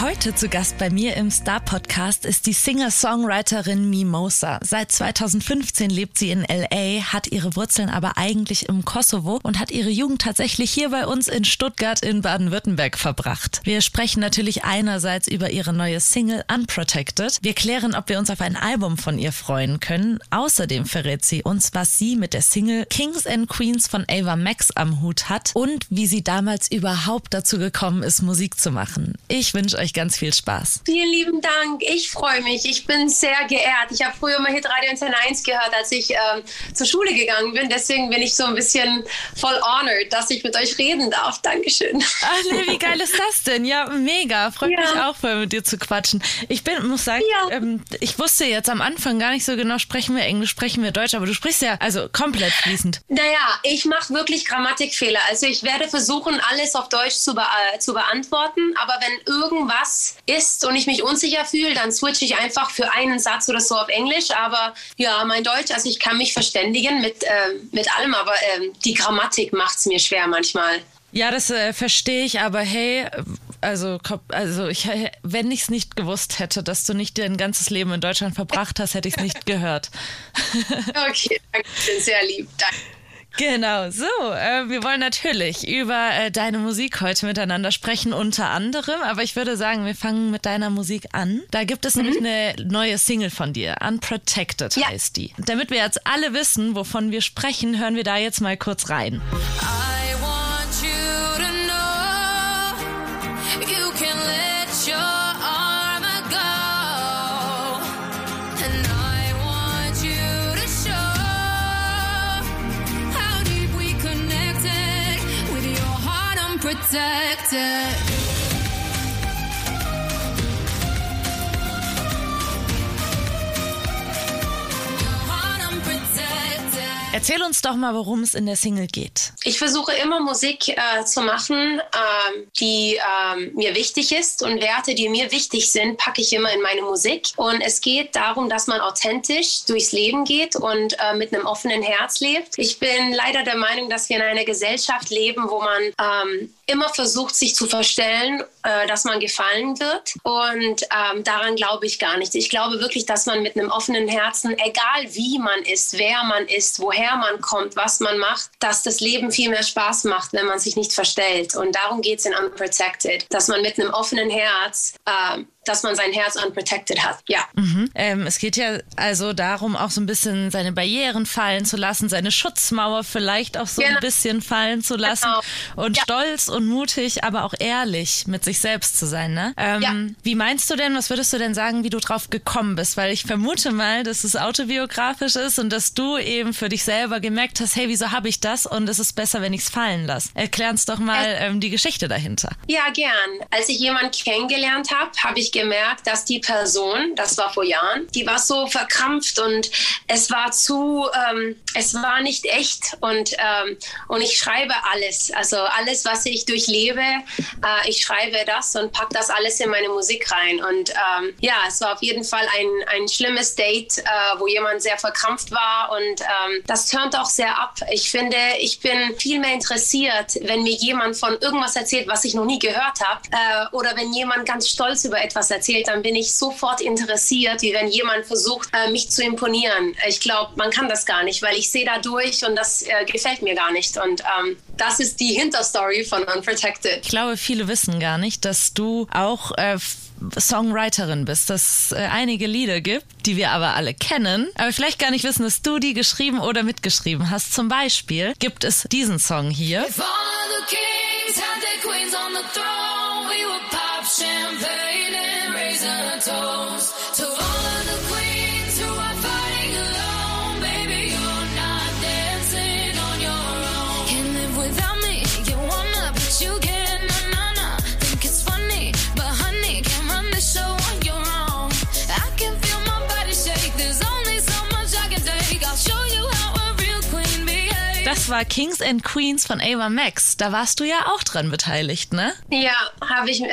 Heute zu Gast bei mir im Star Podcast ist die Singer-Songwriterin Mimosa. Seit 2015 lebt sie in LA, hat ihre Wurzeln aber eigentlich im Kosovo und hat ihre Jugend tatsächlich hier bei uns in Stuttgart in Baden-Württemberg verbracht. Wir sprechen natürlich einerseits über ihre neue Single Unprotected. Wir klären, ob wir uns auf ein Album von ihr freuen können. Außerdem verrät sie uns, was sie mit der Single Kings and Queens von Ava Max am Hut hat und wie sie damals überhaupt dazu gekommen ist, Musik zu machen. Ich wünsche ganz viel Spaß. Vielen lieben Dank. Ich freue mich. Ich bin sehr geehrt. Ich habe früher mal Hitradio Antenne 1 gehört, als ich ähm, zur Schule gegangen bin. Deswegen bin ich so ein bisschen voll honored, dass ich mit euch reden darf. Dankeschön. Ach nee, wie geil ist das denn? Ja, mega. Freut ja. mich auch voll mit dir zu quatschen. Ich bin, muss sagen, ja. ähm, ich wusste jetzt am Anfang gar nicht so genau, sprechen wir Englisch, sprechen wir Deutsch, aber du sprichst ja also komplett fließend. Naja, ich mache wirklich Grammatikfehler. Also ich werde versuchen, alles auf Deutsch zu, be zu beantworten, aber wenn irgendwas was ist und ich mich unsicher fühle, dann switche ich einfach für einen Satz oder so auf Englisch. Aber ja, mein Deutsch, also ich kann mich verständigen mit, äh, mit allem, aber äh, die Grammatik macht es mir schwer manchmal. Ja, das äh, verstehe ich, aber hey, also, also ich, wenn ich es nicht gewusst hätte, dass du nicht dein ganzes Leben in Deutschland verbracht hast, hätte ich es nicht gehört. okay, danke, sehr lieb, danke. Genau, so. Äh, wir wollen natürlich über äh, deine Musik heute miteinander sprechen, unter anderem. Aber ich würde sagen, wir fangen mit deiner Musik an. Da gibt es mhm. nämlich eine neue Single von dir. Unprotected ja. heißt die. Damit wir jetzt alle wissen, wovon wir sprechen, hören wir da jetzt mal kurz rein. I want protected. Erzähl uns doch mal, worum es in der Single geht. Ich versuche immer Musik äh, zu machen, äh, die äh, mir wichtig ist und Werte, die mir wichtig sind, packe ich immer in meine Musik. Und es geht darum, dass man authentisch durchs Leben geht und äh, mit einem offenen Herz lebt. Ich bin leider der Meinung, dass wir in einer Gesellschaft leben, wo man ähm, immer versucht, sich zu verstellen, äh, dass man gefallen wird. Und ähm, daran glaube ich gar nicht. Ich glaube wirklich, dass man mit einem offenen Herzen, egal wie man ist, wer man ist, woher man kommt, was man macht, dass das Leben viel mehr Spaß macht, wenn man sich nicht verstellt. Und darum geht es in Unprotected, dass man mit einem offenen Herz äh, dass man sein Herz unprotected hat. Ja. Mhm. Ähm, es geht ja also darum, auch so ein bisschen seine Barrieren fallen zu lassen, seine Schutzmauer vielleicht auch so genau. ein bisschen fallen zu lassen genau. und ja. stolz und mutig, aber auch ehrlich mit sich selbst zu sein. Ne? Ähm, ja. Wie meinst du denn, was würdest du denn sagen, wie du drauf gekommen bist? Weil ich vermute mal, dass es autobiografisch ist und dass du eben für dich selber gemerkt hast, hey, wieso habe ich das und es ist besser, wenn ich es fallen lasse. Erklär uns doch mal ähm, die Geschichte dahinter. Ja, gern. Als ich jemanden kennengelernt habe, habe ich gemerkt, dass die Person, das war vor Jahren, die war so verkrampft und es war zu, ähm, es war nicht echt und, ähm, und ich schreibe alles, also alles, was ich durchlebe, äh, ich schreibe das und packe das alles in meine Musik rein und ähm, ja, es war auf jeden Fall ein, ein schlimmes Date, äh, wo jemand sehr verkrampft war und ähm, das turnt auch sehr ab. Ich finde, ich bin viel mehr interessiert, wenn mir jemand von irgendwas erzählt, was ich noch nie gehört habe äh, oder wenn jemand ganz stolz über etwas was erzählt, dann bin ich sofort interessiert, wie wenn jemand versucht, äh, mich zu imponieren. Ich glaube, man kann das gar nicht, weil ich sehe da durch und das äh, gefällt mir gar nicht. Und ähm, das ist die Hinterstory von Unprotected. Ich glaube, viele wissen gar nicht, dass du auch äh, Songwriterin bist, dass es äh, einige Lieder gibt, die wir aber alle kennen, aber vielleicht gar nicht wissen, dass du die geschrieben oder mitgeschrieben hast. Zum Beispiel gibt es diesen Song hier. If all the kings had their queens on the throne, we would pop champagne. Das war Kings and Queens von Ava Max. Da warst du ja auch dran beteiligt, ne? Ja, habe ich äh,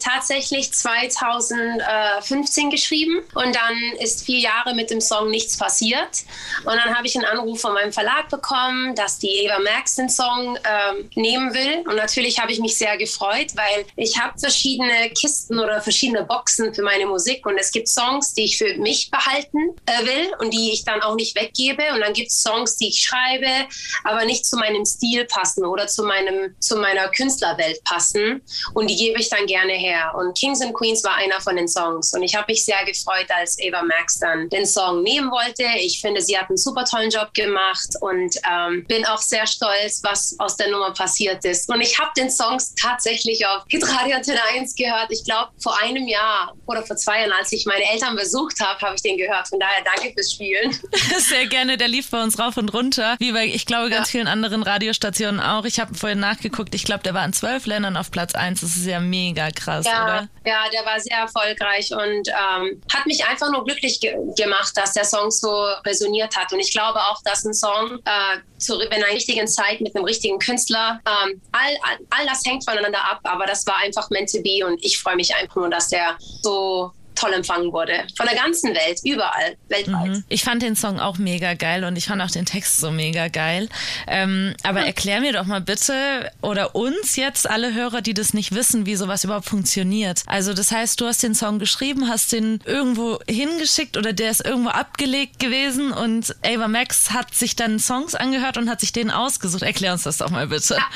tatsächlich 2015 geschrieben und dann ist vier Jahre mit dem Song nichts passiert. Und dann habe ich einen Anruf von meinem Verlag bekommen, dass die Ava Max den Song äh, nehmen will. Und natürlich habe ich mich sehr gefreut, weil ich habe verschiedene Kisten oder verschiedene Boxen für meine Musik und es gibt Songs, die ich für mich behalten äh, will und die ich dann auch nicht weggebe. Und dann gibt es Songs, die ich schreibe, aber nicht zu meinem Stil passen oder zu, meinem, zu meiner Künstlerwelt passen. Und die gebe ich dann gerne her. Und Kings and Queens war einer von den Songs. Und ich habe mich sehr gefreut, als Ava Max dann den Song nehmen wollte. Ich finde, sie hat einen super tollen Job gemacht und ähm, bin auch sehr stolz, was aus der Nummer passiert ist. Und ich habe den Song tatsächlich auf Hitradio Antenne 1 gehört. Ich glaube, vor einem Jahr oder vor zwei Jahren, als ich meine Eltern besucht habe, habe ich den gehört. Von daher danke fürs Spielen. Sehr gerne. Der lief bei uns rauf und runter. Wie bei, ich glaube, ganz ja. vielen anderen Radiostationen auch. Ich habe vorhin nachgeguckt. Ich glaube, der war in zwölf Ländern auf Platz 1. Das ist ja mega krass, ja, oder? Ja, der war sehr erfolgreich und ähm, hat mich einfach nur glücklich ge gemacht, dass der Song so resoniert hat. Und ich glaube auch, dass ein Song äh, zu, in einer richtigen Zeit mit einem richtigen Künstler, ähm, all, all, all das hängt voneinander ab. Aber das war einfach meant to be und ich freue mich einfach nur, dass der so toll empfangen wurde. Von der ganzen Welt, überall, weltweit. Mhm. Ich fand den Song auch mega geil und ich fand auch den Text so mega geil. Ähm, aber mhm. erklär mir doch mal bitte oder uns jetzt alle Hörer, die das nicht wissen, wie sowas überhaupt funktioniert. Also das heißt, du hast den Song geschrieben, hast den irgendwo hingeschickt oder der ist irgendwo abgelegt gewesen und Ava Max hat sich dann Songs angehört und hat sich den ausgesucht. Erklär uns das doch mal bitte. Ja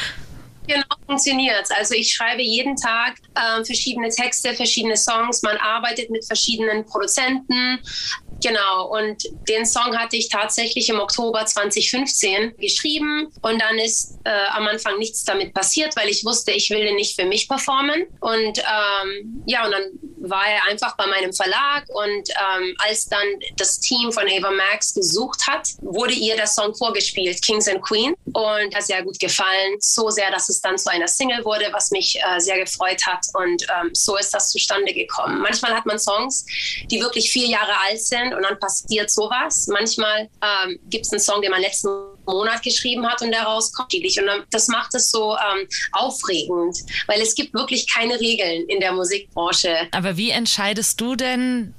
genau funktioniert. Also ich schreibe jeden Tag äh, verschiedene Texte, verschiedene Songs. Man arbeitet mit verschiedenen Produzenten. Genau, und den Song hatte ich tatsächlich im Oktober 2015 geschrieben und dann ist äh, am Anfang nichts damit passiert, weil ich wusste, ich will den nicht für mich performen. Und ähm, ja, und dann war er einfach bei meinem Verlag und ähm, als dann das Team von Ava Max gesucht hat, wurde ihr der Song vorgespielt, Kings and Queen. Und hat sehr gut gefallen, so sehr, dass es dann zu einer Single wurde, was mich äh, sehr gefreut hat. Und ähm, so ist das zustande gekommen. Manchmal hat man Songs, die wirklich vier Jahre alt sind und dann passiert sowas. Manchmal ähm, gibt es einen Song, den man letzten Monat geschrieben hat und daraus kommt Und das macht es so ähm, aufregend, weil es gibt wirklich keine Regeln in der Musikbranche. Aber wie entscheidest du denn,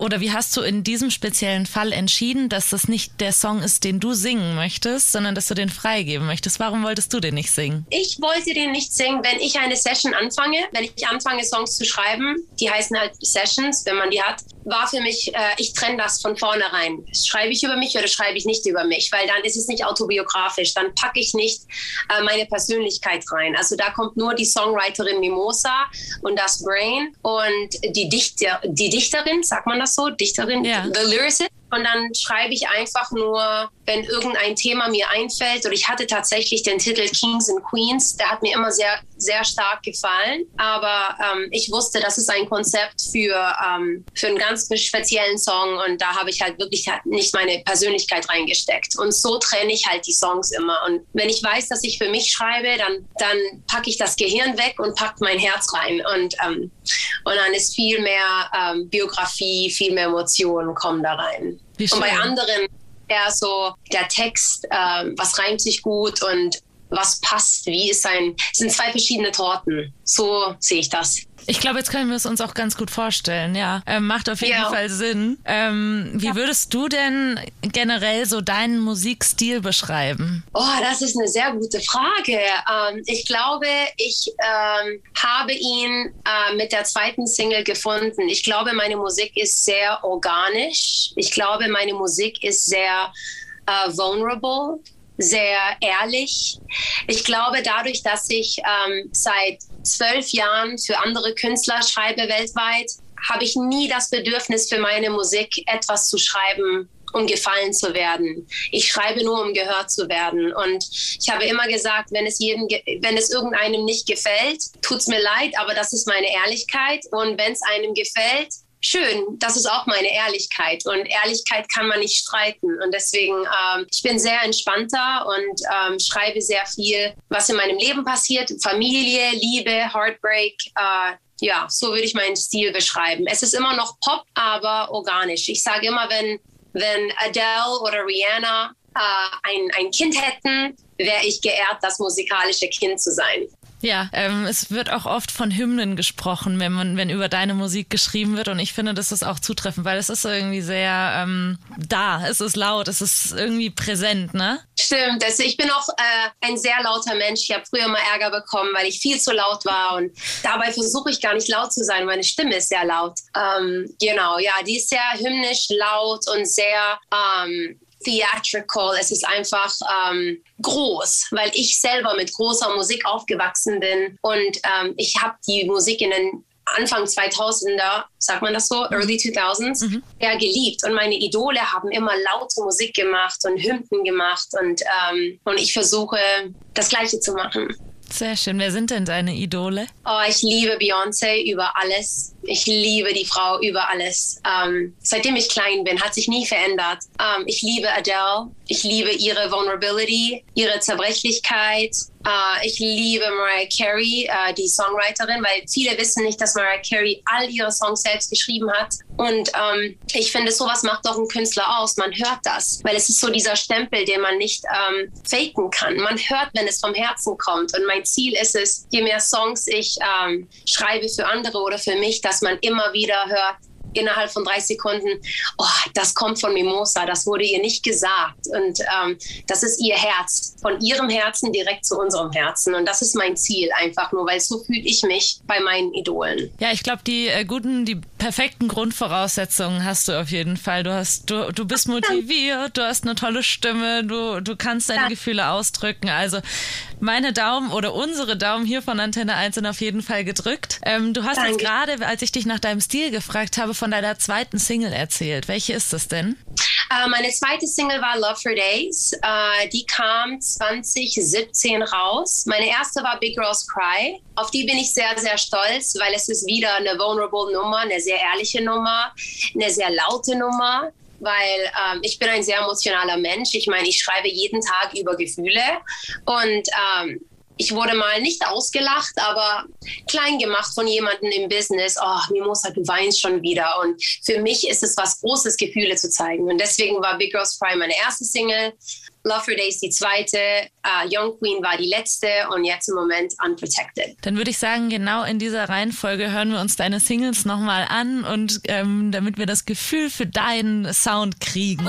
oder wie hast du in diesem speziellen Fall entschieden, dass das nicht der Song ist, den du singen möchtest, sondern dass du den freigeben möchtest? Warum wolltest du den nicht singen? Ich wollte den nicht singen, wenn ich eine Session anfange, wenn ich anfange, Songs zu schreiben, die heißen halt Sessions, wenn man die hat, war für mich, äh, ich trenne das von vornherein. Schreibe ich über mich oder schreibe ich nicht über mich? Weil dann ist es nicht autobiografisch. Dann packe ich nicht äh, meine Persönlichkeit rein. Also da kommt nur die Songwriterin Mimosa und das Brain und die, Dichter, die Dichterin, sagt man das so? Dichterin, ja. the lyricist. Und dann schreibe ich einfach nur, wenn irgendein Thema mir einfällt. Und ich hatte tatsächlich den Titel Kings and Queens. Der hat mir immer sehr, sehr stark gefallen. Aber ähm, ich wusste, das ist ein Konzept für, ähm, für einen ganz speziellen Song. Und da habe ich halt wirklich halt nicht meine Persönlichkeit reingesteckt. Und so trenne ich halt die Songs immer. Und wenn ich weiß, dass ich für mich schreibe, dann, dann packe ich das Gehirn weg und packe mein Herz rein. Und, ähm, und dann ist viel mehr ähm, Biografie, viel mehr Emotionen kommen da rein. Und bei anderen eher so der Text, äh, was reimt sich gut und was passt, wie ist ein, es sind zwei verschiedene Torten. So sehe ich das. Ich glaube, jetzt können wir es uns auch ganz gut vorstellen, ja. Ähm, macht auf jeden ja. Fall Sinn. Ähm, wie ja. würdest du denn generell so deinen Musikstil beschreiben? Oh, das ist eine sehr gute Frage. Ähm, ich glaube, ich ähm, habe ihn äh, mit der zweiten Single gefunden. Ich glaube, meine Musik ist sehr organisch. Ich glaube, meine Musik ist sehr äh, vulnerable sehr ehrlich. Ich glaube, dadurch, dass ich ähm, seit zwölf Jahren für andere Künstler schreibe weltweit, habe ich nie das Bedürfnis für meine Musik etwas zu schreiben, um gefallen zu werden. Ich schreibe nur, um gehört zu werden. Und ich habe immer gesagt, wenn es, jedem, wenn es irgendeinem nicht gefällt, tut es mir leid, aber das ist meine Ehrlichkeit. Und wenn es einem gefällt, schön, das ist auch meine Ehrlichkeit und Ehrlichkeit kann man nicht streiten und deswegen ähm, ich bin sehr entspannter und ähm, schreibe sehr viel, was in meinem Leben passiert, Familie, Liebe, Heartbreak. Äh, ja, so würde ich meinen Stil beschreiben. Es ist immer noch Pop, aber organisch. Ich sage immer, wenn wenn Adele oder Rihanna äh, ein, ein Kind hätten, wäre ich geehrt, das musikalische Kind zu sein. Ja, ähm, es wird auch oft von Hymnen gesprochen, wenn man, wenn über deine Musik geschrieben wird. Und ich finde, das ist auch zutreffend, weil es ist irgendwie sehr ähm, da, es ist laut, es ist irgendwie präsent, ne? Stimmt. Also ich bin auch äh, ein sehr lauter Mensch. Ich habe früher mal Ärger bekommen, weil ich viel zu laut war. Und dabei versuche ich gar nicht laut zu sein. Meine Stimme ist sehr laut. Ähm, genau, ja, die ist sehr hymnisch, laut und sehr ähm, theatrical. Es ist einfach ähm, groß, weil ich selber mit großer Musik aufgewachsen bin und ähm, ich habe die Musik in den Anfang 2000er, sagt man das so, mhm. Early 2000s, mhm. ja geliebt. Und meine Idole haben immer laute Musik gemacht und Hymnen gemacht und, ähm, und ich versuche das Gleiche zu machen. Sehr schön. Wer sind denn deine Idole? Oh, ich liebe Beyoncé über alles. Ich liebe die Frau über alles. Ähm, seitdem ich klein bin, hat sich nie verändert. Ähm, ich liebe Adele. Ich liebe ihre Vulnerability, ihre Zerbrechlichkeit. Uh, ich liebe Mariah Carey, uh, die Songwriterin, weil viele wissen nicht, dass Mariah Carey all ihre Songs selbst geschrieben hat. Und ähm, ich finde, sowas macht doch einen Künstler aus. Man hört das, weil es ist so dieser Stempel, den man nicht ähm, faken kann. Man hört, wenn es vom Herzen kommt. Und mein Ziel ist es, je mehr Songs ich ähm, schreibe für andere oder für mich, dass man immer wieder hört, innerhalb von drei Sekunden, oh, das kommt von Mimosa, das wurde ihr nicht gesagt. Und ähm, das ist ihr Herz, von ihrem Herzen direkt zu unserem Herzen. Und das ist mein Ziel einfach nur, weil so fühle ich mich bei meinen Idolen. Ja, ich glaube, die äh, guten, die perfekten Grundvoraussetzungen hast du auf jeden Fall. Du hast, du, du bist motiviert, du hast eine tolle Stimme, du, du kannst deine Danke. Gefühle ausdrücken. Also meine Daumen oder unsere Daumen hier von Antenne 1 sind auf jeden Fall gedrückt. Ähm, du hast Danke. jetzt gerade, als ich dich nach deinem Stil gefragt habe, von deiner zweiten Single erzählt. Welche ist das denn? Uh, meine zweite Single war Love for Days. Uh, die kam 2017 raus. Meine erste war Big Girls Cry. Auf die bin ich sehr, sehr stolz, weil es ist wieder eine vulnerable Nummer, eine sehr ehrliche Nummer, eine sehr laute Nummer weil ähm, ich bin ein sehr emotionaler Mensch. Ich meine, ich schreibe jeden Tag über Gefühle und ähm, ich wurde mal nicht ausgelacht, aber klein gemacht von jemandem im Business. Oh, Mimosa, du weinst schon wieder. Und für mich ist es was Großes, Gefühle zu zeigen. Und deswegen war Big Girls Prime meine erste Single. Love for Days die zweite, uh, Young Queen war die letzte und jetzt im Moment Unprotected. Dann würde ich sagen, genau in dieser Reihenfolge hören wir uns deine Singles nochmal an und ähm, damit wir das Gefühl für deinen Sound kriegen.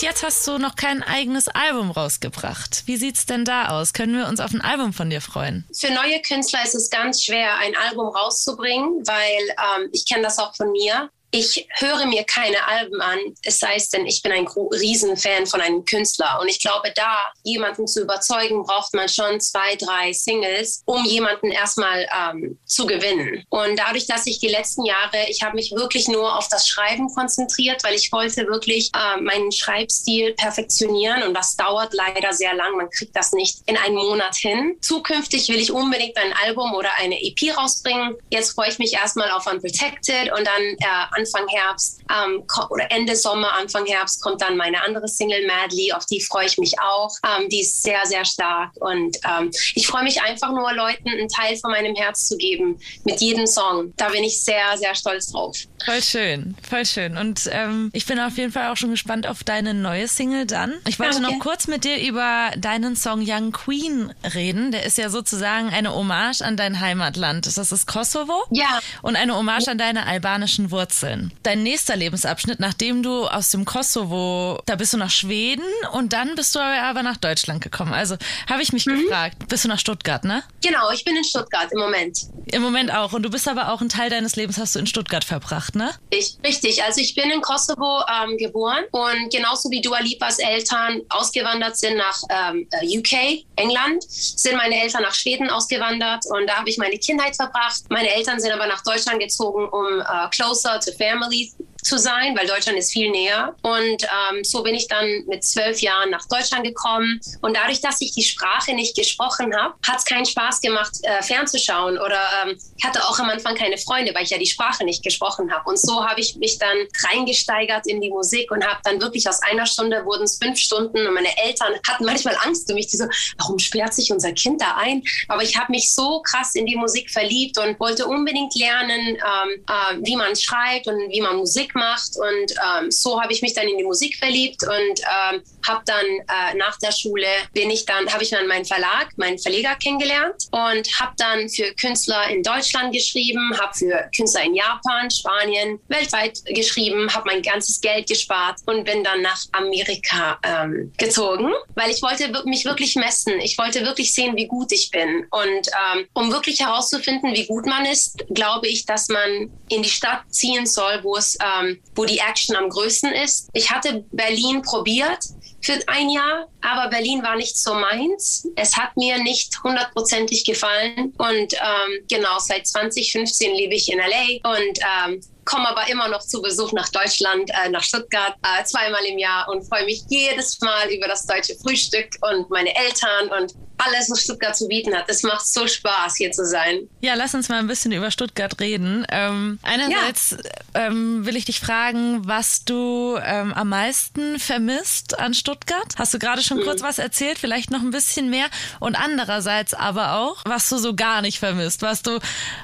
Bis jetzt hast du noch kein eigenes Album rausgebracht. Wie sieht's denn da aus? Können wir uns auf ein Album von dir freuen? Für neue Künstler ist es ganz schwer, ein Album rauszubringen, weil ähm, ich kenne das auch von mir ich höre mir keine Alben an, es sei denn, ich bin ein Riesenfan von einem Künstler. Und ich glaube, da jemanden zu überzeugen, braucht man schon zwei, drei Singles, um jemanden erstmal ähm, zu gewinnen. Und dadurch, dass ich die letzten Jahre, ich habe mich wirklich nur auf das Schreiben konzentriert, weil ich wollte wirklich äh, meinen Schreibstil perfektionionieren. Und das dauert leider sehr lang. Man kriegt das nicht in einem Monat hin. Zukünftig will ich unbedingt ein Album oder eine EP rausbringen. Jetzt freue ich mich erstmal auf Unprotected und dann äh, Anfang Herbst ähm, oder Ende Sommer, Anfang Herbst kommt dann meine andere Single Madly, auf die freue ich mich auch. Ähm, die ist sehr, sehr stark und ähm, ich freue mich einfach nur, Leuten einen Teil von meinem Herz zu geben mit jedem Song. Da bin ich sehr, sehr stolz drauf. Voll schön, voll schön. Und ähm, ich bin auf jeden Fall auch schon gespannt auf deine neue Single dann. Ich wollte Danke. noch kurz mit dir über deinen Song Young Queen reden. Der ist ja sozusagen eine Hommage an dein Heimatland. Das ist Kosovo. Ja. Und eine Hommage an deine albanischen Wurzeln. Wurzeln. Dein nächster Lebensabschnitt, nachdem du aus dem Kosovo, da bist du nach Schweden und dann bist du aber nach Deutschland gekommen. Also habe ich mich mhm. gefragt, bist du nach Stuttgart, ne? Genau, ich bin in Stuttgart im Moment. Im Moment auch. Und du bist aber auch ein Teil deines Lebens hast du in Stuttgart verbracht, ne? Ich, richtig. Also ich bin in Kosovo ähm, geboren und genauso wie Dua Lipas Eltern ausgewandert sind nach ähm, äh, UK, England, sind meine Eltern nach Schweden ausgewandert und da habe ich meine Kindheit verbracht. Meine Eltern sind aber nach Deutschland gezogen, um uh, closer to families zu sein, weil Deutschland ist viel näher. Und ähm, so bin ich dann mit zwölf Jahren nach Deutschland gekommen. Und dadurch, dass ich die Sprache nicht gesprochen habe, hat es keinen Spaß gemacht, äh, fernzuschauen. Oder ähm, ich hatte auch am Anfang keine Freunde, weil ich ja die Sprache nicht gesprochen habe. Und so habe ich mich dann reingesteigert in die Musik und habe dann wirklich aus einer Stunde wurden es fünf Stunden. Und meine Eltern hatten manchmal Angst um mich. Die so, warum sperrt sich unser Kind da ein? Aber ich habe mich so krass in die Musik verliebt und wollte unbedingt lernen, ähm, äh, wie man schreibt und wie man Musik Musik macht. Und ähm, so habe ich mich dann in die Musik verliebt und ähm, habe dann äh, nach der Schule bin ich dann habe ich dann meinen Verlag, meinen Verleger kennengelernt und habe dann für Künstler in Deutschland geschrieben, habe für Künstler in Japan, Spanien, weltweit geschrieben, habe mein ganzes Geld gespart und bin dann nach Amerika ähm, gezogen, weil ich wollte mich wirklich messen. Ich wollte wirklich sehen, wie gut ich bin und ähm, um wirklich herauszufinden, wie gut man ist, glaube ich, dass man in die Stadt ziehen soll, wo es ähm, ähm, wo die Action am größten ist. Ich hatte Berlin probiert für ein Jahr, aber Berlin war nicht so meins. Es hat mir nicht hundertprozentig gefallen und ähm, genau seit 2015 lebe ich in LA und ähm, komme aber immer noch zu Besuch nach Deutschland, äh, nach Stuttgart, äh, zweimal im Jahr und freue mich jedes Mal über das deutsche Frühstück und meine Eltern und alles, was Stuttgart zu bieten hat. Es macht so Spaß, hier zu sein. Ja, lass uns mal ein bisschen über Stuttgart reden. Ähm, einerseits ja. ähm, will ich dich fragen, was du ähm, am meisten vermisst an Stuttgart. Hast du gerade schon mhm. kurz was erzählt, vielleicht noch ein bisschen mehr. Und andererseits aber auch, was du so gar nicht vermisst, was du,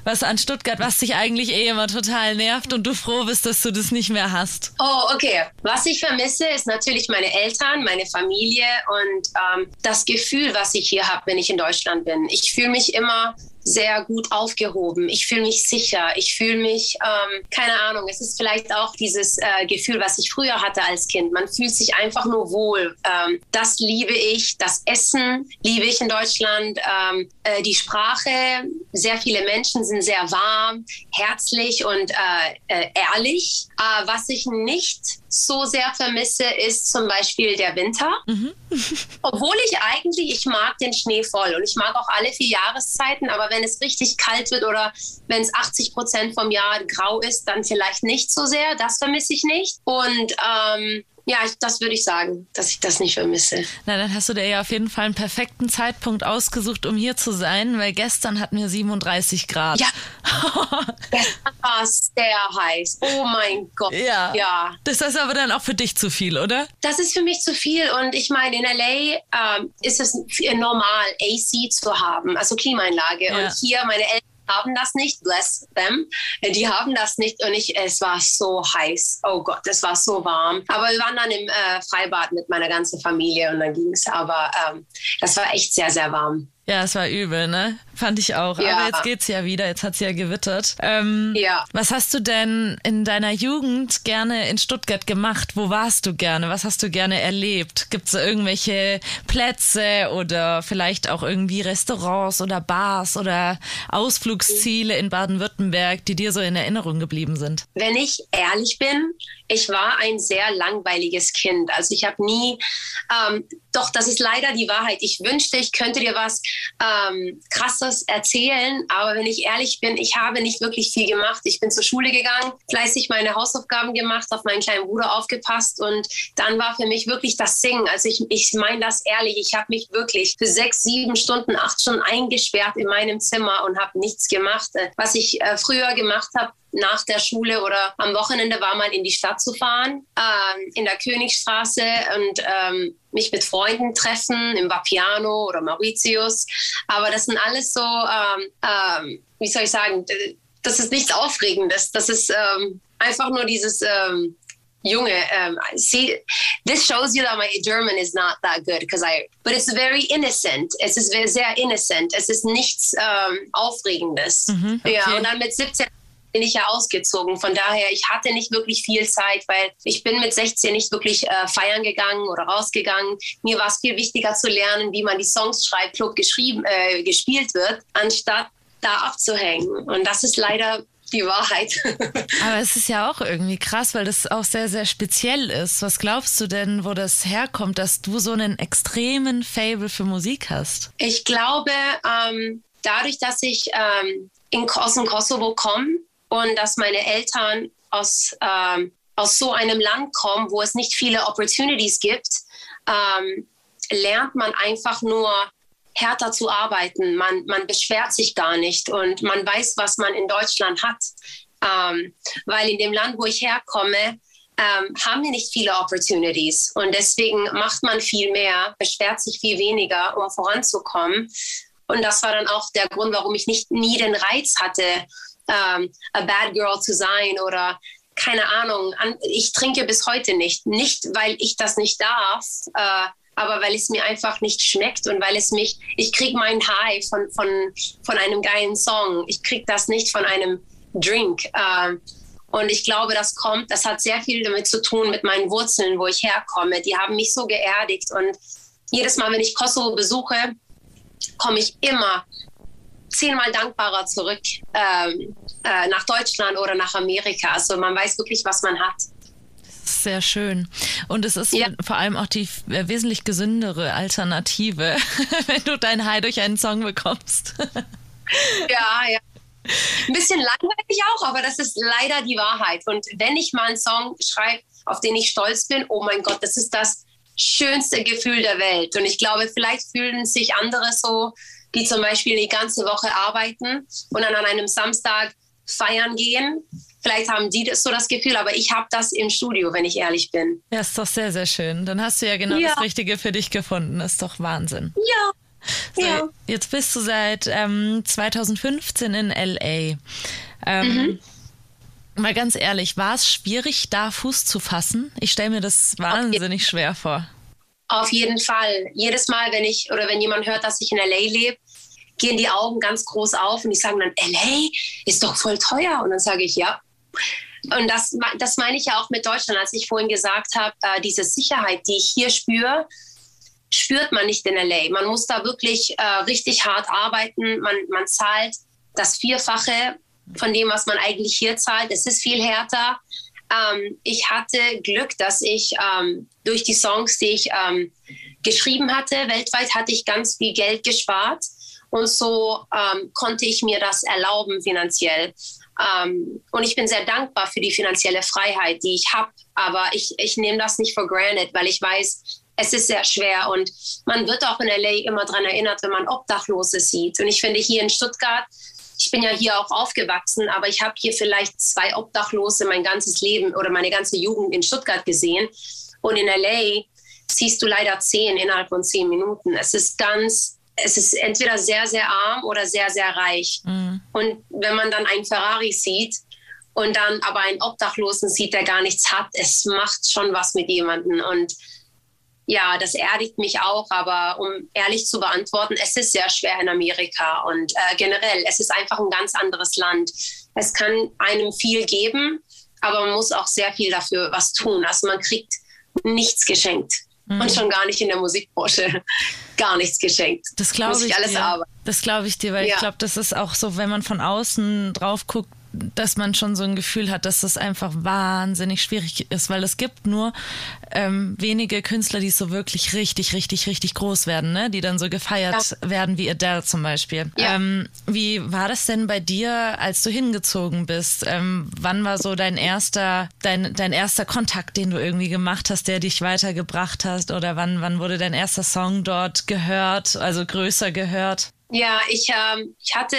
was an Stuttgart, was dich eigentlich eh immer total nervt und du froh bist, dass du das nicht mehr hast. Oh, okay. Was ich vermisse, ist natürlich meine Eltern, meine Familie und ähm, das Gefühl, was ich hier habe, wenn ich in Deutschland bin. Ich fühle mich immer sehr gut aufgehoben. Ich fühle mich sicher. Ich fühle mich, ähm, keine Ahnung, es ist vielleicht auch dieses äh, Gefühl, was ich früher hatte als Kind. Man fühlt sich einfach nur wohl. Ähm, das liebe ich. Das Essen liebe ich in Deutschland. Ähm, äh, die Sprache, sehr viele Menschen sind sehr warm, herzlich und äh, äh ehrlich. Äh, was ich nicht so sehr vermisse, ist zum Beispiel der Winter. Mhm. Obwohl ich eigentlich, ich mag den Schnee voll und ich mag auch alle vier Jahreszeiten, aber wenn es richtig kalt wird oder wenn es 80 Prozent vom Jahr grau ist, dann vielleicht nicht so sehr. Das vermisse ich nicht. Und ähm, ja, ich, das würde ich sagen, dass ich das nicht vermisse. Na, dann hast du dir ja auf jeden Fall einen perfekten Zeitpunkt ausgesucht, um hier zu sein, weil gestern hatten wir 37 Grad. Ja. gestern war es sehr heiß. Oh mein Gott. Ja. ja. Das ist aber dann auch für dich zu viel, oder? Das ist für mich zu viel. Und ich meine, in LA ähm, ist es normal, AC zu haben, also Klimaanlage. Ja. Und hier, meine Eltern haben das nicht, bless them. Die haben das nicht und ich, es war so heiß. Oh Gott, es war so warm. Aber wir waren dann im äh, Freibad mit meiner ganzen Familie und dann ging es. Aber ähm, das war echt sehr, sehr warm. Ja, es war übel, ne? Fand ich auch. Ja. Aber jetzt geht's ja wieder. Jetzt hat's ja gewittert. Ähm, ja. Was hast du denn in deiner Jugend gerne in Stuttgart gemacht? Wo warst du gerne? Was hast du gerne erlebt? Gibt's irgendwelche Plätze oder vielleicht auch irgendwie Restaurants oder Bars oder Ausflugsziele in Baden-Württemberg, die dir so in Erinnerung geblieben sind? Wenn ich ehrlich bin, ich war ein sehr langweiliges Kind. Also ich habe nie, ähm, doch, das ist leider die Wahrheit. Ich wünschte, ich könnte dir was ähm, Krasses erzählen, aber wenn ich ehrlich bin, ich habe nicht wirklich viel gemacht. Ich bin zur Schule gegangen, fleißig meine Hausaufgaben gemacht, auf meinen kleinen Bruder aufgepasst und dann war für mich wirklich das Singen. Also ich, ich meine das ehrlich, ich habe mich wirklich für sechs, sieben Stunden, acht Stunden eingesperrt in meinem Zimmer und habe nichts gemacht. Was ich äh, früher gemacht habe, nach der Schule oder am Wochenende war mal in die Stadt zu fahren, ähm, in der Königstraße und ähm, mich mit Freunden treffen, im Vapiano oder Mauritius. Aber das sind alles so, ähm, ähm wie soll ich sagen, das ist nichts Aufregendes. Das ist ähm, einfach nur dieses ähm, Junge, see, this shows you that my German is not that good because I, but it's very innocent. Es ist sehr innocent. Es ist nichts Aufregendes. Mhm, okay. Ja, und dann mit 17 bin ich ja ausgezogen. Von daher, ich hatte nicht wirklich viel Zeit, weil ich bin mit 16 nicht wirklich äh, feiern gegangen oder rausgegangen. Mir war es viel wichtiger zu lernen, wie man die Songs schreibt, klug geschrieben, äh, gespielt wird, anstatt da abzuhängen. Und das ist leider die Wahrheit. Aber es ist ja auch irgendwie krass, weil das auch sehr, sehr speziell ist. Was glaubst du denn, wo das herkommt, dass du so einen extremen Fable für Musik hast? Ich glaube, ähm, dadurch, dass ich ähm, in, aus dem Kosovo komme und dass meine Eltern aus, ähm, aus so einem Land kommen, wo es nicht viele Opportunities gibt, ähm, lernt man einfach nur härter zu arbeiten. Man, man beschwert sich gar nicht und man weiß, was man in Deutschland hat. Ähm, weil in dem Land, wo ich herkomme, ähm, haben wir nicht viele Opportunities. Und deswegen macht man viel mehr, beschwert sich viel weniger, um voranzukommen. Und das war dann auch der Grund, warum ich nicht nie den Reiz hatte, ähm, a bad girl zu sein oder keine Ahnung. Ich trinke bis heute nicht. Nicht, weil ich das nicht darf, äh, aber weil es mir einfach nicht schmeckt und weil es mich, ich kriege meinen High von, von, von einem geilen Song. Ich kriege das nicht von einem Drink. Ähm, und ich glaube, das kommt, das hat sehr viel damit zu tun mit meinen Wurzeln, wo ich herkomme. Die haben mich so geerdigt. Und jedes Mal, wenn ich Kosovo besuche, komme ich immer zehnmal dankbarer zurück ähm, äh, nach Deutschland oder nach Amerika. Also man weiß wirklich, was man hat. Sehr schön. Und es ist ja. vor allem auch die äh, wesentlich gesündere Alternative, wenn du dein High durch einen Song bekommst. ja, ja. Ein bisschen langweilig auch, aber das ist leider die Wahrheit. Und wenn ich mal einen Song schreibe, auf den ich stolz bin, oh mein Gott, das ist das schönste Gefühl der Welt. Und ich glaube, vielleicht fühlen sich andere so, die zum Beispiel die ganze Woche arbeiten und dann an einem Samstag feiern gehen Vielleicht haben die das so das Gefühl, aber ich habe das im Studio, wenn ich ehrlich bin. Ja, ist doch sehr, sehr schön. Dann hast du ja genau ja. das Richtige für dich gefunden. Das ist doch Wahnsinn. Ja. So, ja. Jetzt bist du seit ähm, 2015 in LA. Ähm, mhm. Mal ganz ehrlich, war es schwierig, da Fuß zu fassen? Ich stelle mir das wahnsinnig schwer vor. Auf jeden Fall. Jedes Mal, wenn ich oder wenn jemand hört, dass ich in LA lebe, gehen die Augen ganz groß auf und die sagen dann, LA ist doch voll teuer. Und dann sage ich, ja, und das, das meine ich ja auch mit Deutschland, als ich vorhin gesagt habe, äh, diese Sicherheit, die ich hier spüre, spürt man nicht in LA. Man muss da wirklich äh, richtig hart arbeiten. Man, man zahlt das Vierfache von dem, was man eigentlich hier zahlt. Es ist viel härter. Ähm, ich hatte Glück, dass ich ähm, durch die Songs, die ich ähm, geschrieben hatte, weltweit hatte ich ganz viel Geld gespart. Und so ähm, konnte ich mir das erlauben finanziell. Ähm, und ich bin sehr dankbar für die finanzielle Freiheit, die ich habe. Aber ich, ich nehme das nicht for granted, weil ich weiß, es ist sehr schwer. Und man wird auch in LA immer daran erinnert, wenn man Obdachlose sieht. Und ich finde hier in Stuttgart, ich bin ja hier auch aufgewachsen, aber ich habe hier vielleicht zwei Obdachlose mein ganzes Leben oder meine ganze Jugend in Stuttgart gesehen. Und in LA siehst du leider zehn innerhalb von zehn Minuten. Es ist ganz es ist entweder sehr, sehr arm oder sehr, sehr reich. Mhm. Und wenn man dann einen Ferrari sieht und dann aber einen Obdachlosen sieht, der gar nichts hat, es macht schon was mit jemandem. Und ja, das erdigt mich auch, aber um ehrlich zu beantworten, es ist sehr schwer in Amerika und äh, generell, es ist einfach ein ganz anderes Land. Es kann einem viel geben, aber man muss auch sehr viel dafür was tun. Also man kriegt nichts geschenkt. Mhm. Und schon gar nicht in der Musikbranche. Gar nichts geschenkt. Das glaube ich, ich alles dir. Arbeiten. Das glaube ich dir, weil ja. ich glaube, das ist auch so, wenn man von außen drauf guckt, dass man schon so ein Gefühl hat, dass das einfach wahnsinnig schwierig ist, weil es gibt nur ähm, wenige Künstler, die so wirklich richtig, richtig, richtig groß werden, ne? die dann so gefeiert ja. werden wie Adele zum Beispiel. Ja. Ähm, wie war das denn bei dir, als du hingezogen bist? Ähm, wann war so dein erster, dein, dein erster Kontakt, den du irgendwie gemacht hast, der dich weitergebracht hast? Oder wann, wann wurde dein erster Song dort gehört, also größer gehört? Ja, ich, ähm, ich hatte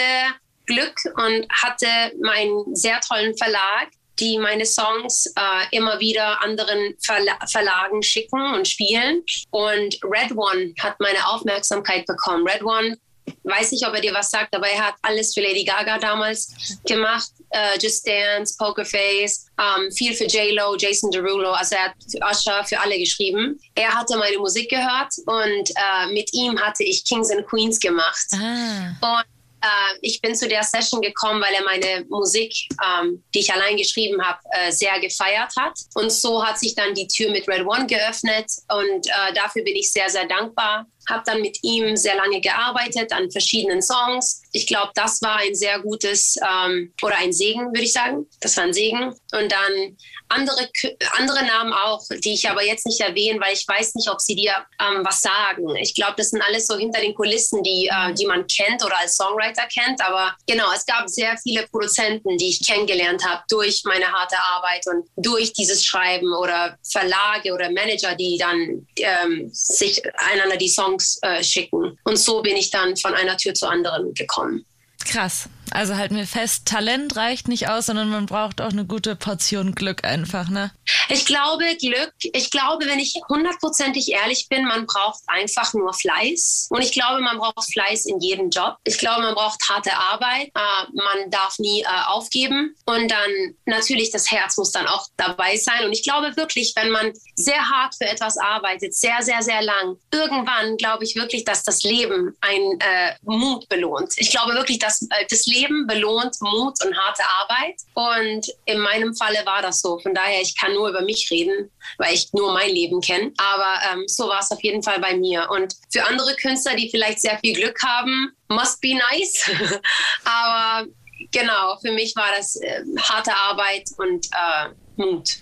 Glück und hatte meinen sehr tollen Verlag, die meine Songs äh, immer wieder anderen Verla Verlagen schicken und spielen. Und Red One hat meine Aufmerksamkeit bekommen. Red One, weiß nicht, ob er dir was sagt, aber er hat alles für Lady Gaga damals gemacht. Uh, Just Dance, Poker Face, um, viel für J-Lo, Jason Derulo, also er hat für Usher, für alle geschrieben. Er hatte meine Musik gehört und uh, mit ihm hatte ich Kings and Queens gemacht. Ah. Und äh, ich bin zu der Session gekommen, weil er meine Musik, ähm, die ich allein geschrieben habe, äh, sehr gefeiert hat. Und so hat sich dann die Tür mit Red One geöffnet und äh, dafür bin ich sehr, sehr dankbar. Habe dann mit ihm sehr lange gearbeitet an verschiedenen Songs. Ich glaube, das war ein sehr gutes ähm, oder ein Segen, würde ich sagen. Das war ein Segen. Und dann andere, andere Namen auch, die ich aber jetzt nicht erwähne, weil ich weiß nicht, ob sie dir ähm, was sagen. Ich glaube, das sind alles so hinter den Kulissen, die, äh, die man kennt oder als Songwriter kennt. Aber genau, es gab sehr viele Produzenten, die ich kennengelernt habe durch meine harte Arbeit und durch dieses Schreiben oder Verlage oder Manager, die dann ähm, sich einander die Songs äh, schicken. Und so bin ich dann von einer Tür zur anderen gekommen. Krass. Also halten wir fest, Talent reicht nicht aus, sondern man braucht auch eine gute Portion Glück einfach, ne? Ich glaube, Glück, ich glaube, wenn ich hundertprozentig ehrlich bin, man braucht einfach nur Fleiß. Und ich glaube, man braucht Fleiß in jedem Job. Ich glaube, man braucht harte Arbeit. Äh, man darf nie äh, aufgeben. Und dann natürlich, das Herz muss dann auch dabei sein. Und ich glaube wirklich, wenn man sehr hart für etwas arbeitet, sehr, sehr, sehr lang, irgendwann glaube ich wirklich, dass das Leben ein äh, Mut belohnt. Ich glaube wirklich, dass äh, das Leben belohnt Mut und harte Arbeit. Und in meinem Falle war das so. Von daher, ich kann nur über mich reden, weil ich nur mein Leben kenne. Aber ähm, so war es auf jeden Fall bei mir. Und für andere Künstler, die vielleicht sehr viel Glück haben, must be nice. Aber genau, für mich war das äh, harte Arbeit und äh, Mut.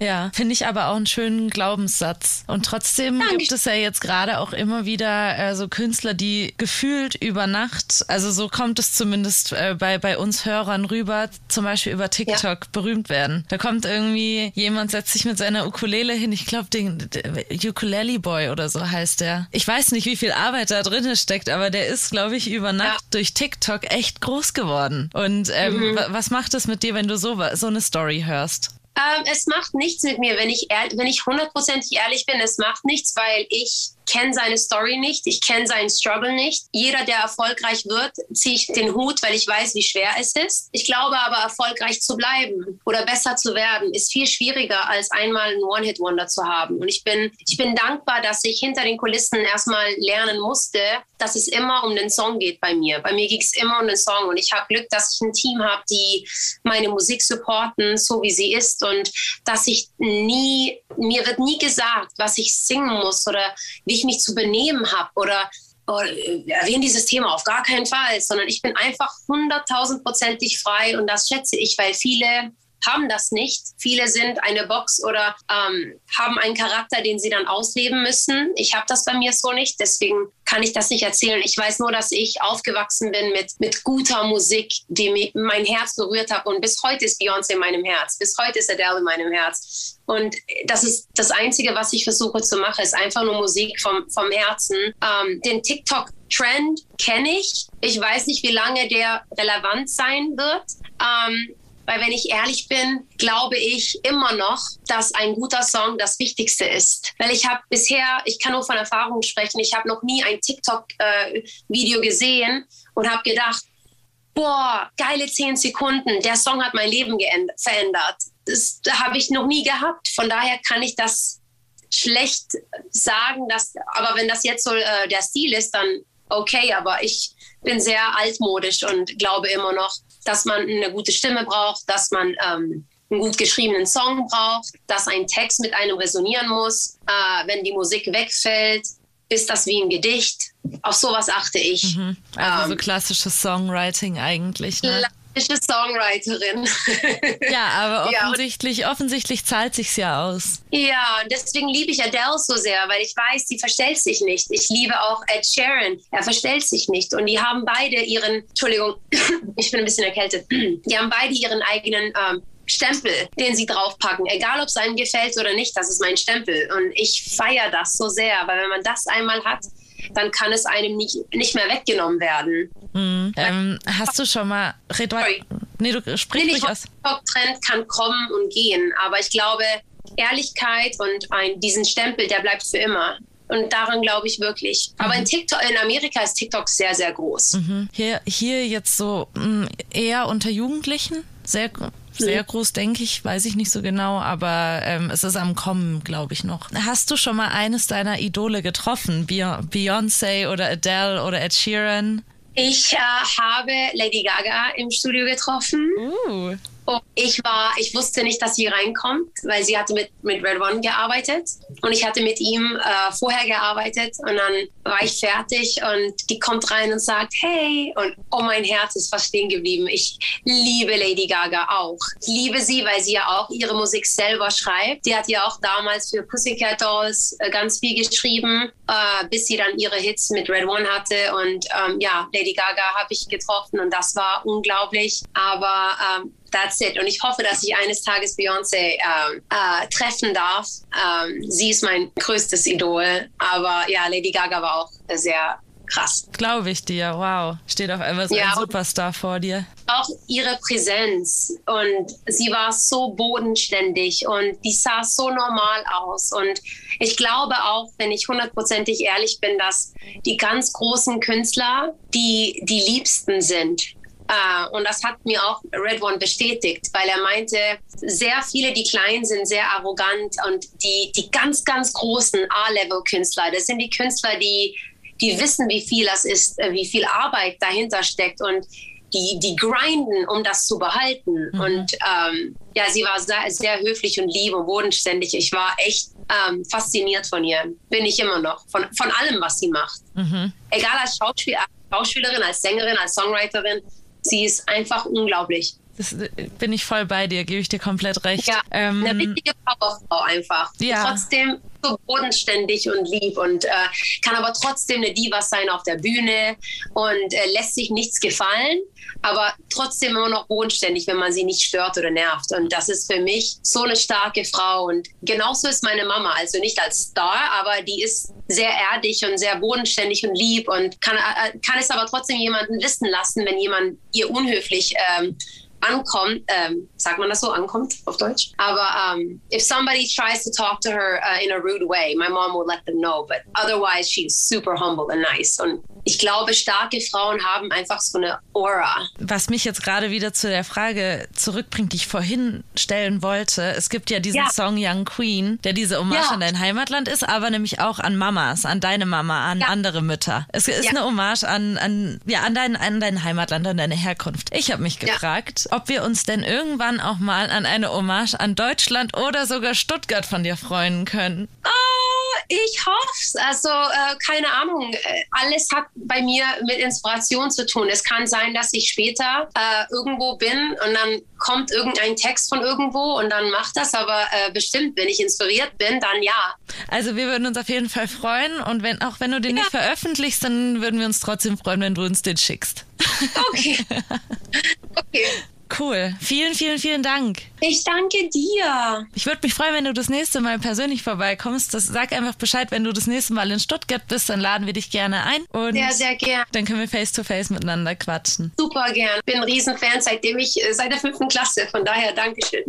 Ja, finde ich aber auch einen schönen Glaubenssatz. Und trotzdem Danke. gibt es ja jetzt gerade auch immer wieder äh, so Künstler, die gefühlt über Nacht, also so kommt es zumindest äh, bei, bei uns Hörern rüber, zum Beispiel über TikTok ja. berühmt werden. Da kommt irgendwie jemand, setzt sich mit seiner Ukulele hin, ich glaube, den Ukulele Boy oder so heißt der. Ich weiß nicht, wie viel Arbeit da drin steckt, aber der ist, glaube ich, über Nacht ja. durch TikTok echt groß geworden. Und ähm, mhm. was macht es mit dir, wenn du so, so eine Story hörst? Ähm, es macht nichts mit mir, wenn ich, wenn ich hundertprozentig ehrlich bin. Es macht nichts, weil ich kenne seine Story nicht, ich kenne seinen Struggle nicht. Jeder, der erfolgreich wird, ziehe ich den Hut, weil ich weiß, wie schwer es ist. Ich glaube aber, erfolgreich zu bleiben oder besser zu werden, ist viel schwieriger, als einmal ein One-Hit-Wonder zu haben. Und ich bin, ich bin dankbar, dass ich hinter den Kulissen erstmal lernen musste, dass es immer um den Song geht bei mir. Bei mir ging es immer um den Song. Und ich habe Glück, dass ich ein Team habe, die meine Musik supporten, so wie sie ist. Und dass ich nie, mir wird nie gesagt, was ich singen muss oder wie ich mich zu benehmen habe oder oh, erwähne dieses Thema auf gar keinen Fall, sondern ich bin einfach hunderttausendprozentig frei und das schätze ich, weil viele haben das nicht. Viele sind eine Box oder ähm, haben einen Charakter, den sie dann ausleben müssen. Ich habe das bei mir so nicht, deswegen kann ich das nicht erzählen. Ich weiß nur, dass ich aufgewachsen bin mit, mit guter Musik, die mein Herz berührt hat. Und bis heute ist Beyoncé in meinem Herz. Bis heute ist Adele in meinem Herz. Und das ist das Einzige, was ich versuche zu machen, ist einfach nur Musik vom, vom Herzen. Ähm, den TikTok-Trend kenne ich. Ich weiß nicht, wie lange der relevant sein wird. Ähm, weil wenn ich ehrlich bin, glaube ich immer noch, dass ein guter Song das Wichtigste ist. Weil ich habe bisher, ich kann nur von Erfahrung sprechen, ich habe noch nie ein TikTok-Video äh, gesehen und habe gedacht, boah, geile zehn Sekunden, der Song hat mein Leben verändert. Das habe ich noch nie gehabt. Von daher kann ich das schlecht sagen, dass, aber wenn das jetzt so äh, der Stil ist, dann okay, aber ich bin sehr altmodisch und glaube immer noch, dass man eine gute Stimme braucht, dass man ähm, einen gut geschriebenen Song braucht, dass ein Text mit einem resonieren muss. Äh, wenn die Musik wegfällt, ist das wie ein Gedicht. Auf sowas achte ich. Mhm. Also ähm, so klassisches Songwriting eigentlich. Ne? Songwriterin. ja, aber offensichtlich, ja, offensichtlich zahlt sich's ja aus. Ja, deswegen liebe ich Adele so sehr, weil ich weiß, sie verstellt sich nicht. Ich liebe auch Ed Sheeran. Er verstellt sich nicht. Und die haben beide ihren, Entschuldigung, ich bin ein bisschen erkältet. Die haben beide ihren eigenen ähm, Stempel, den sie draufpacken, egal ob es einem gefällt oder nicht, das ist mein Stempel. Und ich feiere das so sehr, weil wenn man das einmal hat, dann kann es einem nicht, nicht mehr weggenommen werden. Mhm. Ähm, hast du schon mal Sorry. Nee, du sprichst nee, aus. Trend kann kommen und gehen, aber ich glaube, Ehrlichkeit und ein, diesen Stempel, der bleibt für immer. Und daran glaube ich wirklich. Aber in, mhm. TikTok, in Amerika ist TikTok sehr, sehr groß. Mhm. Hier, hier jetzt so mh, mm, eher unter Jugendlichen? Sehr sehr groß, denke ich, weiß ich nicht so genau, aber ähm, es ist am Kommen, glaube ich noch. Hast du schon mal eines deiner Idole getroffen? Beyoncé oder Adele oder Ed Sheeran? Ich äh, habe Lady Gaga im Studio getroffen. Uh. Ich war, ich wusste nicht, dass sie reinkommt, weil sie hatte mit, mit Red One gearbeitet. Und ich hatte mit ihm äh, vorher gearbeitet. Und dann war ich fertig. Und die kommt rein und sagt, hey, und oh, mein Herz ist fast stehen geblieben. Ich liebe Lady Gaga auch. Ich liebe sie, weil sie ja auch ihre Musik selber schreibt. Die hat ja auch damals für Pussycat Dolls äh, ganz viel geschrieben, äh, bis sie dann ihre Hits mit Red One hatte. Und ähm, ja, Lady Gaga habe ich getroffen. Und das war unglaublich, aber ähm, That's it. Und ich hoffe, dass ich eines Tages Beyoncé ähm, äh, treffen darf. Ähm, sie ist mein größtes Idol. Aber ja, Lady Gaga war auch sehr krass. Glaube ich dir. Wow. Steht auf einmal so ja, ein Superstar vor dir. Auch ihre Präsenz. Und sie war so bodenständig und die sah so normal aus. Und ich glaube auch, wenn ich hundertprozentig ehrlich bin, dass die ganz großen Künstler die, die liebsten sind und das hat mir auch Red One bestätigt, weil er meinte, sehr viele, die klein sind, sehr arrogant und die, die ganz, ganz großen A-Level-Künstler, das sind die Künstler, die, die wissen, wie viel das ist, äh, wie viel Arbeit dahinter steckt und die, die grinden, um das zu behalten. Mhm. Und ähm, ja, sie war sehr, sehr höflich und lieb und bodenständig. Ich war echt ähm, fasziniert von ihr. Bin ich immer noch. Von, von allem, was sie macht. Mhm. Egal als Schauspiel, Schauspielerin, als Sängerin, als Songwriterin sie ist einfach unglaublich. Das äh, bin ich voll bei dir, gebe ich dir komplett recht. Ja, ähm, eine richtige Powerfrau einfach. Ja. Trotzdem so bodenständig und lieb und äh, kann aber trotzdem eine Diva sein auf der Bühne und äh, lässt sich nichts gefallen, aber trotzdem immer noch bodenständig, wenn man sie nicht stört oder nervt. Und das ist für mich so eine starke Frau. Und genauso ist meine Mama, also nicht als Star, aber die ist sehr erdig und sehr bodenständig und lieb und kann, äh, kann es aber trotzdem jemanden wissen lassen, wenn jemand ihr unhöflich ähm, ankommt, ähm, sagt man das so, ankommt auf Deutsch. Aber um, if somebody tries to talk to her uh, in a rude way, my mom will let them know. But otherwise, she's super humble and nice. Und ich glaube, starke Frauen haben einfach so eine Aura. Was mich jetzt gerade wieder zu der Frage zurückbringt, die ich vorhin stellen wollte. Es gibt ja diesen ja. Song Young Queen, der diese Hommage ja. an dein Heimatland ist, aber nämlich auch an Mamas, an deine Mama, an ja. andere Mütter. Es ist eine Hommage an, an, ja, an, dein, an dein Heimatland, an deine Herkunft. Ich habe mich gefragt, ob wir uns denn irgendwann auch mal an eine Hommage an Deutschland oder sogar Stuttgart von dir freuen können. Oh, ich hoffe Also, äh, keine Ahnung. Äh, alles hat bei mir mit Inspiration zu tun. Es kann sein, dass ich später äh, irgendwo bin und dann kommt irgendein Text von irgendwo und dann macht das. Aber äh, bestimmt, wenn ich inspiriert bin, dann ja. Also, wir würden uns auf jeden Fall freuen. Und wenn, auch wenn du den ja. nicht veröffentlichst, dann würden wir uns trotzdem freuen, wenn du uns den schickst. Okay. okay. Cool. Vielen, vielen, vielen Dank. Ich danke dir. Ich würde mich freuen, wenn du das nächste Mal persönlich vorbeikommst. Das, sag einfach Bescheid, wenn du das nächste Mal in Stuttgart bist, dann laden wir dich gerne ein. Und sehr, sehr gern. Dann können wir face to face miteinander quatschen. Super gern. Bin ein Riesenfan, seitdem ich, äh, seit der fünften Klasse. Von daher, Dankeschön.